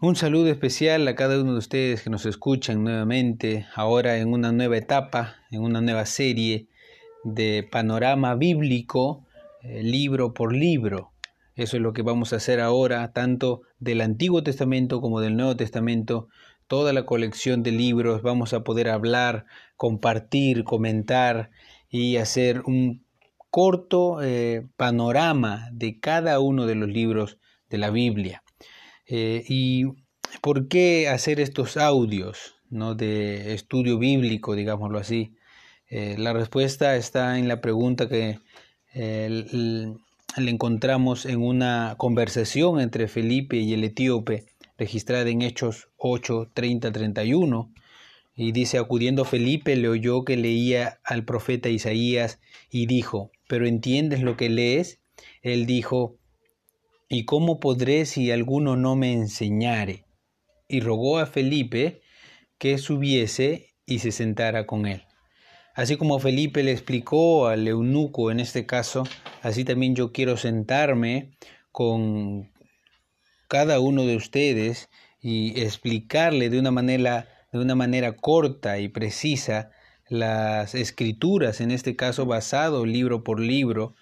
Un saludo especial a cada uno de ustedes que nos escuchan nuevamente, ahora en una nueva etapa, en una nueva serie de panorama bíblico, eh, libro por libro. Eso es lo que vamos a hacer ahora, tanto del Antiguo Testamento como del Nuevo Testamento, toda la colección de libros, vamos a poder hablar, compartir, comentar y hacer un corto eh, panorama de cada uno de los libros de la Biblia. Eh, ¿Y por qué hacer estos audios ¿no? de estudio bíblico, digámoslo así? Eh, la respuesta está en la pregunta que le encontramos en una conversación entre Felipe y el etíope, registrada en Hechos 8, 30, 31. Y dice, acudiendo Felipe, le oyó que leía al profeta Isaías y dijo, ¿pero entiendes lo que lees? Él dijo, ¿Y cómo podré si alguno no me enseñare? Y rogó a Felipe que subiese y se sentara con él. Así como Felipe le explicó al eunuco en este caso, así también yo quiero sentarme con cada uno de ustedes y explicarle de una manera, de una manera corta y precisa las escrituras, en este caso basado libro por libro,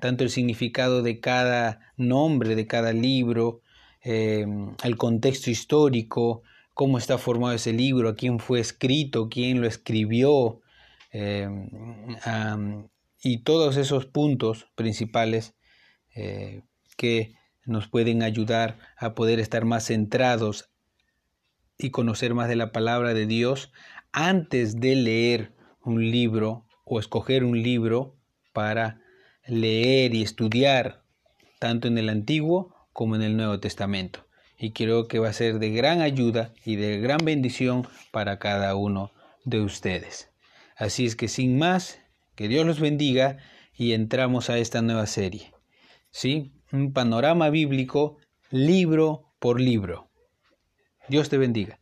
tanto el significado de cada nombre, de cada libro, eh, el contexto histórico, cómo está formado ese libro, a quién fue escrito, quién lo escribió, eh, y todos esos puntos principales eh, que nos pueden ayudar a poder estar más centrados y conocer más de la palabra de Dios antes de leer un libro o escoger un libro para leer y estudiar tanto en el Antiguo como en el Nuevo Testamento. Y creo que va a ser de gran ayuda y de gran bendición para cada uno de ustedes. Así es que sin más, que Dios los bendiga y entramos a esta nueva serie. ¿Sí? Un panorama bíblico libro por libro. Dios te bendiga.